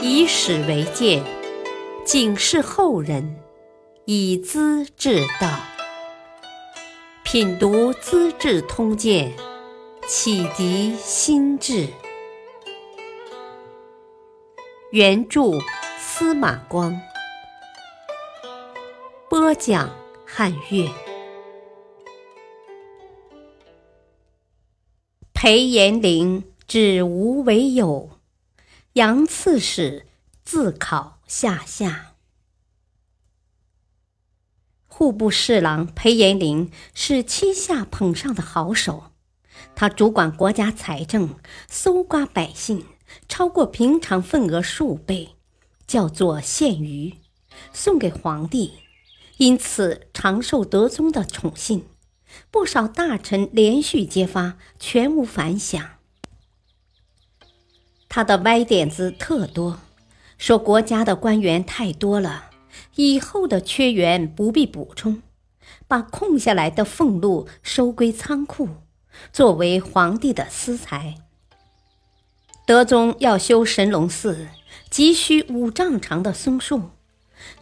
以史为鉴，警示后人，以资治道。品读《资治通鉴》，启迪心智。原著司马光，播讲汉乐。裴延龄指无为有，杨刺史自考下下。户部侍郎裴延龄是七下捧上的好手，他主管国家财政，搜刮百姓，超过平常份额数倍，叫做献鱼，送给皇帝，因此常受德宗的宠信。不少大臣连续揭发，全无反响。他的歪点子特多，说国家的官员太多了，以后的缺员不必补充，把空下来的俸禄收归仓库，作为皇帝的私财。德宗要修神龙寺，急需五丈长的松树，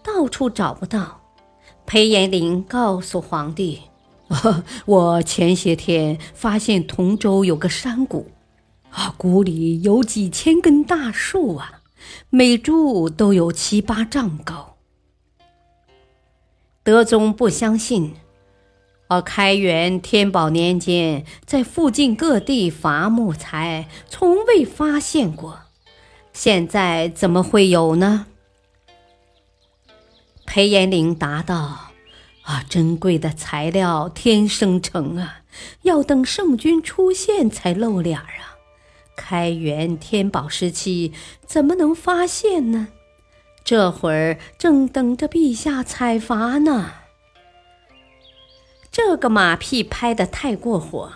到处找不到。裴延龄告诉皇帝。我前些天发现同州有个山谷，啊，谷里有几千根大树啊，每株都有七八丈高。德宗不相信，而开元、天宝年间在附近各地伐木材，从未发现过，现在怎么会有呢？裴延龄答道。啊，珍贵的材料天生成啊，要等圣君出现才露脸啊！开元、天宝时期怎么能发现呢？这会儿正等着陛下采伐呢。这个马屁拍得太过火，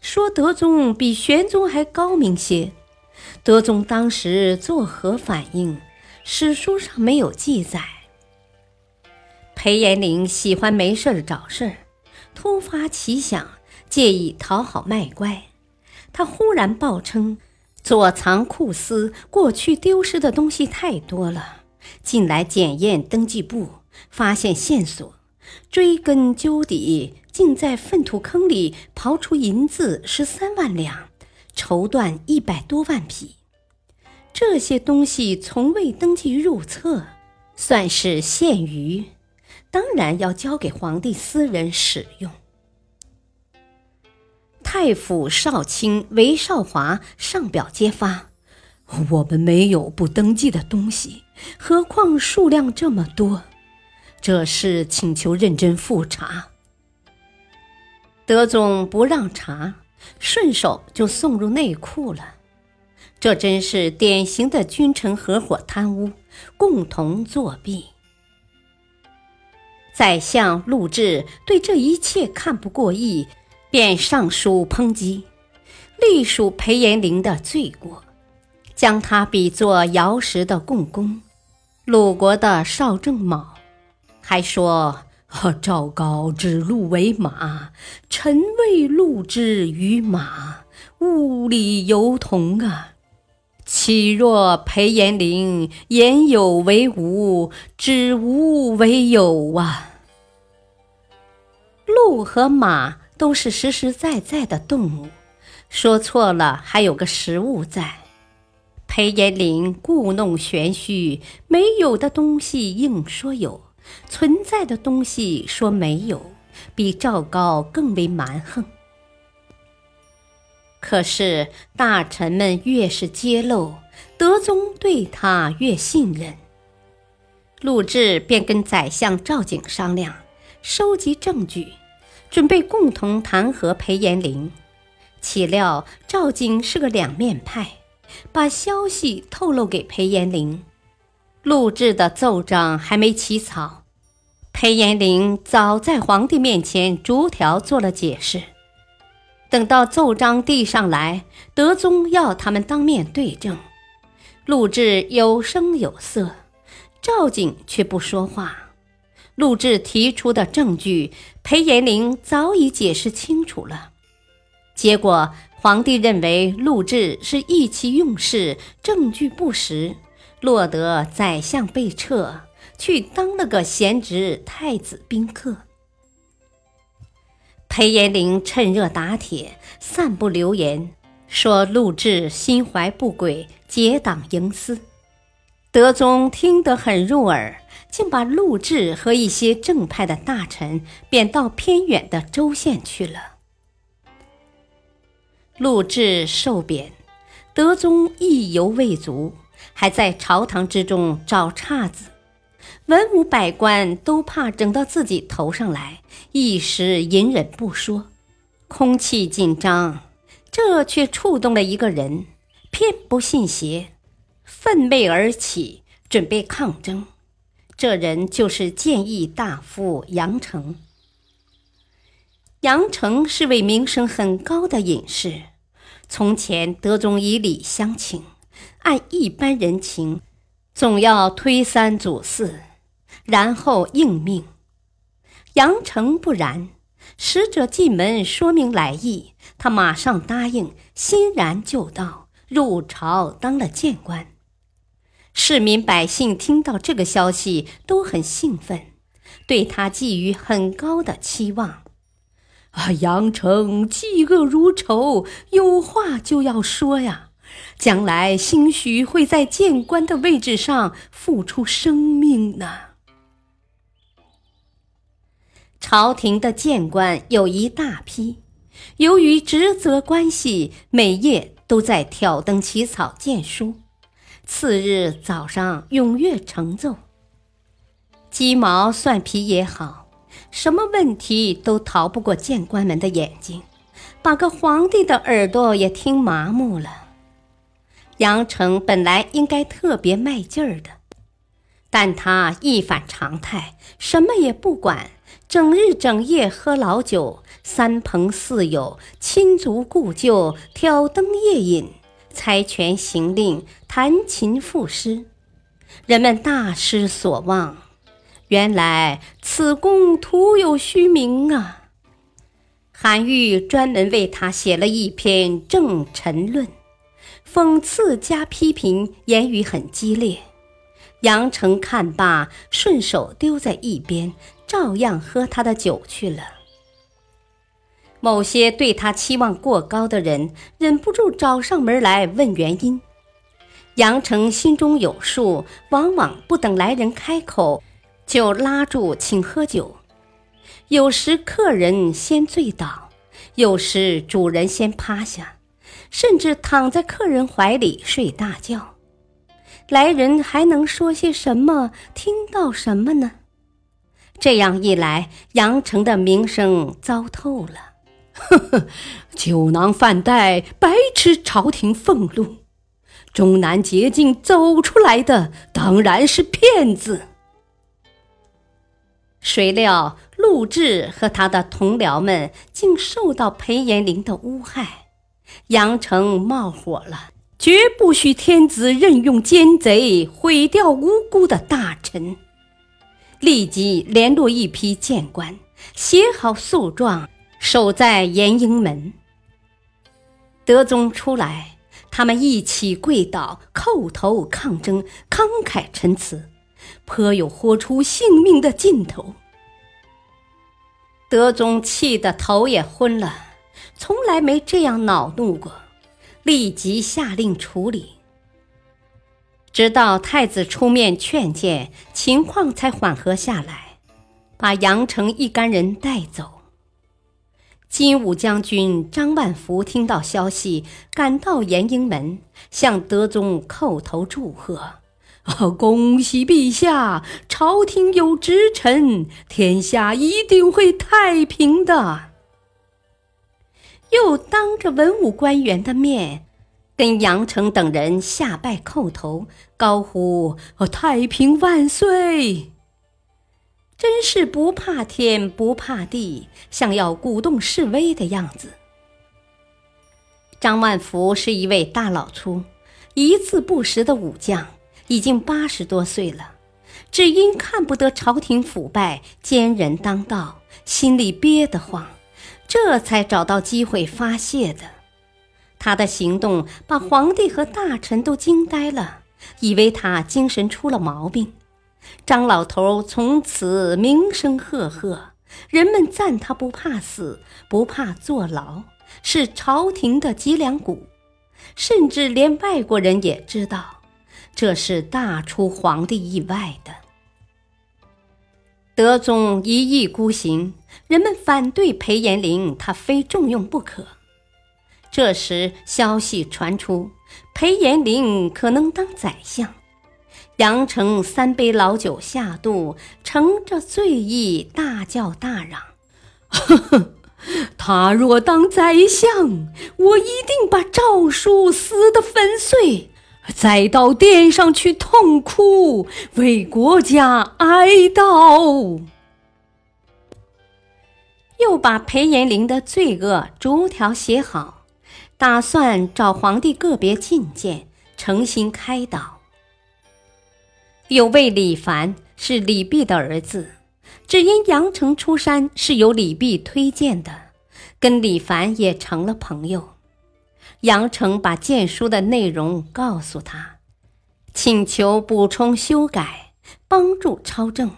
说德宗比玄宗还高明些。德宗当时作何反应？史书上没有记载。裴延龄喜欢没事儿找事儿，突发奇想，借以讨好卖乖。他忽然报称，左藏库司过去丢失的东西太多了，近来检验登记簿，发现线索，追根究底，竟在粪土坑里刨出银子十三万两，绸缎一百多万匹。这些东西从未登记入册，算是现余。当然要交给皇帝私人使用。太府少卿韦少华上表揭发：“我们没有不登记的东西，何况数量这么多？这事请求认真复查。”德宗不让查，顺手就送入内库了。这真是典型的君臣合伙贪污，共同作弊。宰相陆贽对这一切看不过意，便上书抨击，隶属裴延龄的罪过，将他比作尧时的共工，鲁国的邵正卯，还说赵高指鹿为马，臣为鹿之于马，物理犹同啊。岂若裴延龄言有为无，指无为有啊？鹿和马都是实实在在的动物，说错了还有个实物在。裴延龄故弄玄虚，没有的东西硬说有，存在的东西说没有，比赵高更为蛮横。可是大臣们越是揭露，德宗对他越信任。陆贽便跟宰相赵景商量，收集证据，准备共同弹劾裴延龄。岂料赵景是个两面派，把消息透露给裴延龄。陆贽的奏章还没起草，裴延龄早在皇帝面前逐条做了解释。等到奏章递上来，德宗要他们当面对证。陆贽有声有色，赵景却不说话。陆贽提出的证据，裴延龄早已解释清楚了。结果皇帝认为陆贽是意气用事，证据不实，落得宰相被撤，去当了个闲职太子宾客。裴延龄趁热打铁，散布流言，说陆贽心怀不轨，结党营私。德宗听得很入耳，竟把陆贽和一些正派的大臣贬到偏远的州县去了。陆贽受贬，德宗意犹未足，还在朝堂之中找岔子。文武百官都怕整到自己头上来，一时隐忍不说，空气紧张。这却触动了一个人，偏不信邪，奋袂而起，准备抗争。这人就是谏议大夫杨成。杨成是位名声很高的隐士，从前德宗以礼相请，按一般人情，总要推三阻四。然后应命，杨成不然。使者进门说明来意，他马上答应，欣然就到，入朝当了谏官。市民百姓听到这个消息都很兴奋，对他寄予很高的期望。啊，杨成嫉恶如仇，有话就要说呀！将来兴许会在谏官的位置上付出生命呢。朝廷的谏官有一大批，由于职责关系，每夜都在挑灯起草谏书，次日早上踊跃呈奏。鸡毛蒜皮也好，什么问题都逃不过谏官们的眼睛，把个皇帝的耳朵也听麻木了。杨成本来应该特别卖劲儿的，但他一反常态，什么也不管。整日整夜喝老酒，三朋四友、亲族故旧挑灯夜饮，猜拳行令，弹琴赋诗，人们大失所望。原来此公徒有虚名啊！韩愈专门为他写了一篇《正臣论》，讽刺加批评，言语很激烈。杨成看罢，顺手丢在一边。照样喝他的酒去了。某些对他期望过高的人忍不住找上门来问原因。杨成心中有数，往往不等来人开口，就拉住请喝酒。有时客人先醉倒，有时主人先趴下，甚至躺在客人怀里睡大觉。来人还能说些什么？听到什么呢？这样一来，杨成的名声糟透了。呵呵，酒囊饭袋，白吃朝廷俸禄，终南捷径走出来的当然是骗子。谁料陆贽和他的同僚们竟受到裴延龄的诬害，杨成冒火了，绝不许天子任用奸贼毁掉无辜的大臣。立即联络一批谏官，写好诉状，守在延英门。德宗出来，他们一起跪倒，叩头抗争，慷慨陈词，颇有豁出性命的劲头。德宗气得头也昏了，从来没这样恼怒过，立即下令处理。直到太子出面劝谏，情况才缓和下来，把杨成一干人带走。金武将军张万福听到消息，赶到延英门，向德宗叩头祝贺：“啊，恭喜陛下！朝廷有直臣，天下一定会太平的。”又当着文武官员的面。跟杨成等人下拜叩头，高呼“太平万岁”，真是不怕天不怕地，像要鼓动示威的样子。张万福是一位大老粗、一字不识的武将，已经八十多岁了，只因看不得朝廷腐败、奸人当道，心里憋得慌，这才找到机会发泄的。他的行动把皇帝和大臣都惊呆了，以为他精神出了毛病。张老头从此名声赫赫，人们赞他不怕死，不怕坐牢，是朝廷的脊梁骨。甚至连外国人也知道，这是大出皇帝意外的。德宗一意孤行，人们反对裴延龄，他非重用不可。这时消息传出，裴延龄可能当宰相。杨成三杯老酒下肚，乘着醉意，大叫大嚷：“呵呵，他若当宰相，我一定把诏书撕得粉碎，再到殿上去痛哭，为国家哀悼。”又把裴延龄的罪恶逐条写好，打算找皇帝个别觐见，诚心开导。有位李凡是李泌的儿子，只因杨成出山是由李泌推荐的，跟李凡也成了朋友。杨成把荐书的内容告诉他，请求补充修改，帮助抄正。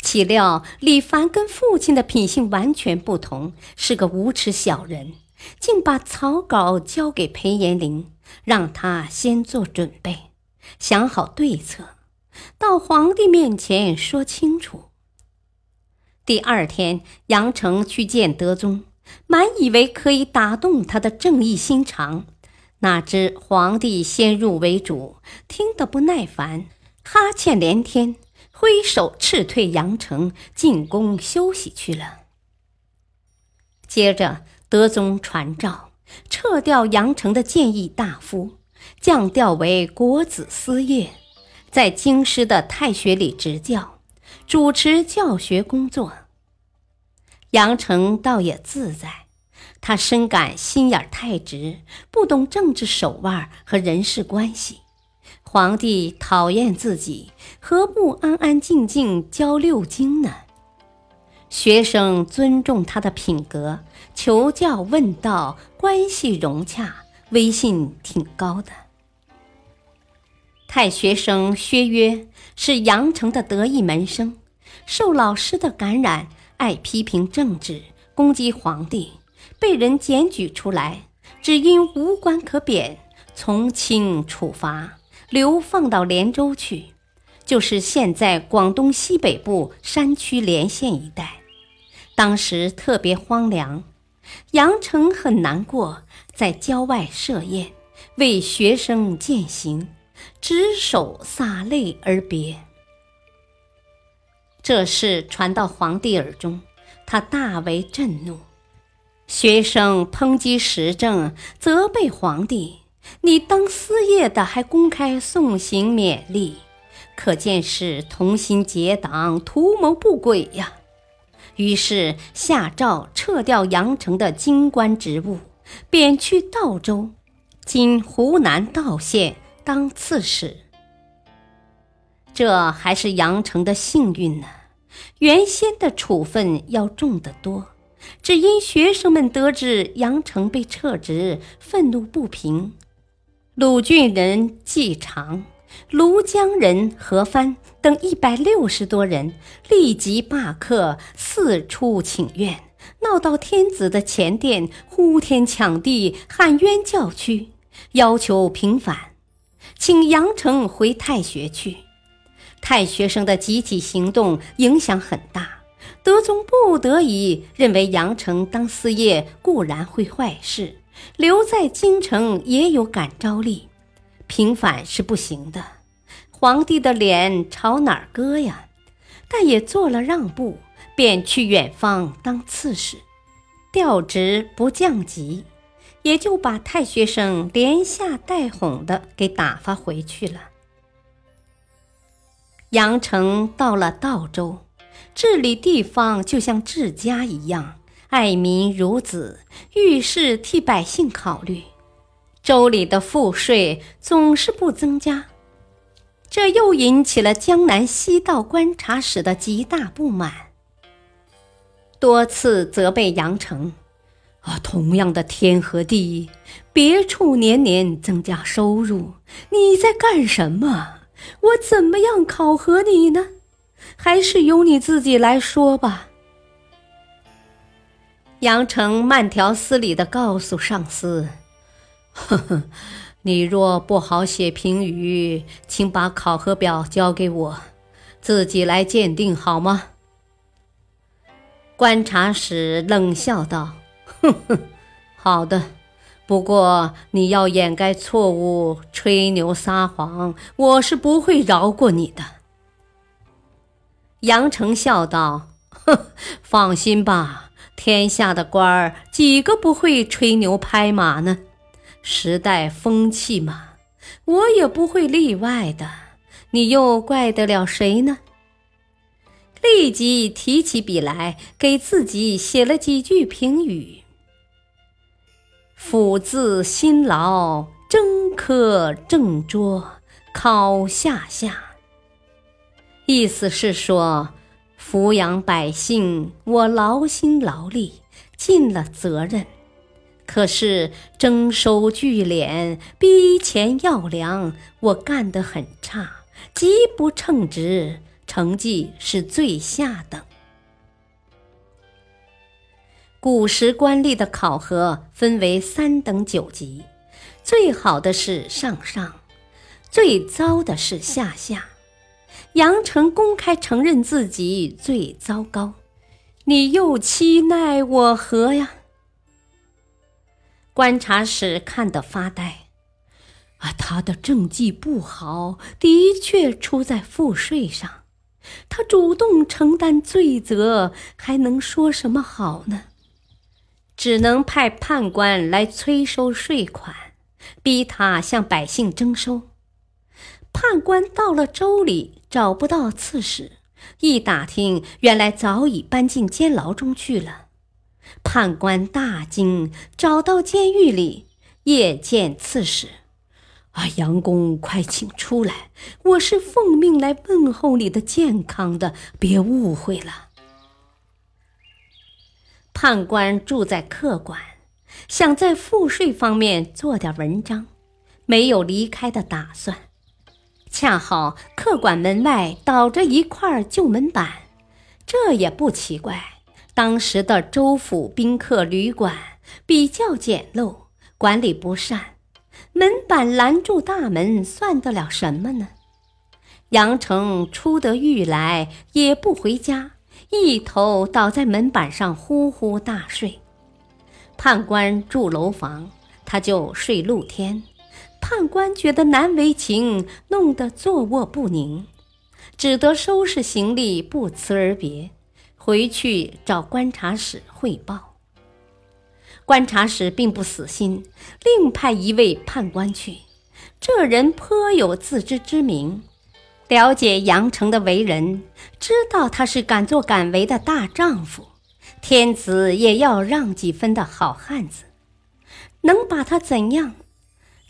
岂料李凡跟父亲的品性完全不同，是个无耻小人，竟把草稿交给裴延龄，让他先做准备，想好对策。到皇帝面前说清楚。第二天，杨成去见德宗，满以为可以打动他的正义心肠，哪知皇帝先入为主，听得不耐烦，哈欠连天，挥手斥退杨成，进宫休息去了。接着，德宗传召，撤掉杨成的谏议大夫，降调为国子司业。在京师的太学里执教，主持教学工作。杨成倒也自在，他深感心眼太直，不懂政治手腕和人事关系。皇帝讨厌自己，何不安安静静教六经呢？学生尊重他的品格，求教问道，关系融洽，威信挺高的。太学生薛约是杨城的得意门生，受老师的感染，爱批评政治，攻击皇帝，被人检举出来，只因无官可贬，从轻处罚，流放到连州去，就是现在广东西北部山区连县一带。当时特别荒凉，杨成很难过，在郊外设宴，为学生饯行。执手洒泪而别。这事传到皇帝耳中，他大为震怒。学生抨击时政，责备皇帝：“你当司业的还公开送行勉励，可见是同心结党、图谋不轨呀！”于是下诏撤掉杨成的京官职务，贬去道州（今湖南道县）。当刺史，这还是杨成的幸运呢。原先的处分要重得多，只因学生们得知杨成被撤职，愤怒不平。鲁郡人季常、庐江人何藩等一百六十多人立即罢课，四处请愿，闹到天子的前殿，呼天抢地，喊冤叫屈，要求平反。请杨成回太学去。太学生的集体行动影响很大，德宗不得已认为杨成当司业固然会坏事，留在京城也有感召力，平反是不行的。皇帝的脸朝哪儿搁呀？但也做了让步，便去远方当刺史，调职不降级。也就把太学生连吓带哄的给打发回去了。杨成到了道州，治理地方就像治家一样，爱民如子，遇事替百姓考虑。州里的赋税总是不增加，这又引起了江南西道观察使的极大不满，多次责备杨成。啊，同样的天和地，别处年年增加收入，你在干什么？我怎么样考核你呢？还是由你自己来说吧。杨成慢条斯理地告诉上司：“呵呵，你若不好写评语，请把考核表交给我，自己来鉴定好吗？”观察室冷笑道：“哼哼，好的。”不过，你要掩盖错误、吹牛撒谎，我是不会饶过你的。”杨成笑道，“哼，放心吧，天下的官儿几个不会吹牛拍马呢？时代风气嘛，我也不会例外的。你又怪得了谁呢？”立即提起笔来，给自己写了几句评语。斧字辛劳，征科正拙，考下下。意思是说，抚养百姓，我劳心劳力，尽了责任。可是征收聚敛，逼钱要粮，我干得很差，极不称职，成绩是最下等。古时官吏的考核分为三等九级，最好的是上上，最糟的是下下。杨成公开承认自己最糟糕，你又期奈我何呀？观察使看得发呆。啊，他的政绩不好，的确出在赋税上。他主动承担罪责，还能说什么好呢？只能派判官来催收税款，逼他向百姓征收。判官到了州里找不到刺史，一打听，原来早已搬进监牢中去了。判官大惊，找到监狱里，夜见刺史：“啊，杨公，快请出来！我是奉命来问候你的健康的，别误会了。”判官住在客馆，想在赋税方面做点文章，没有离开的打算。恰好客馆门外倒着一块旧门板，这也不奇怪。当时的州府宾客旅馆比较简陋，管理不善，门板拦住大门，算得了什么呢？杨成出得狱来，也不回家。一头倒在门板上，呼呼大睡。判官住楼房，他就睡露天。判官觉得难为情，弄得坐卧不宁，只得收拾行李，不辞而别，回去找观察使汇报。观察使并不死心，另派一位判官去。这人颇有自知之明。了解杨成的为人，知道他是敢作敢为的大丈夫，天子也要让几分的好汉子，能把他怎样？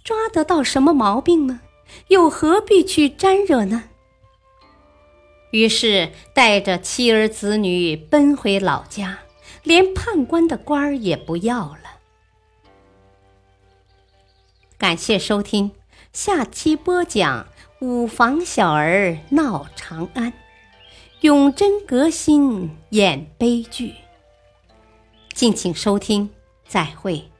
抓得到什么毛病吗？又何必去沾惹呢？于是带着妻儿子女奔回老家，连判官的官儿也不要了。感谢收听，下期播讲。五房小儿闹长安，永贞革新演悲剧。敬请收听，再会。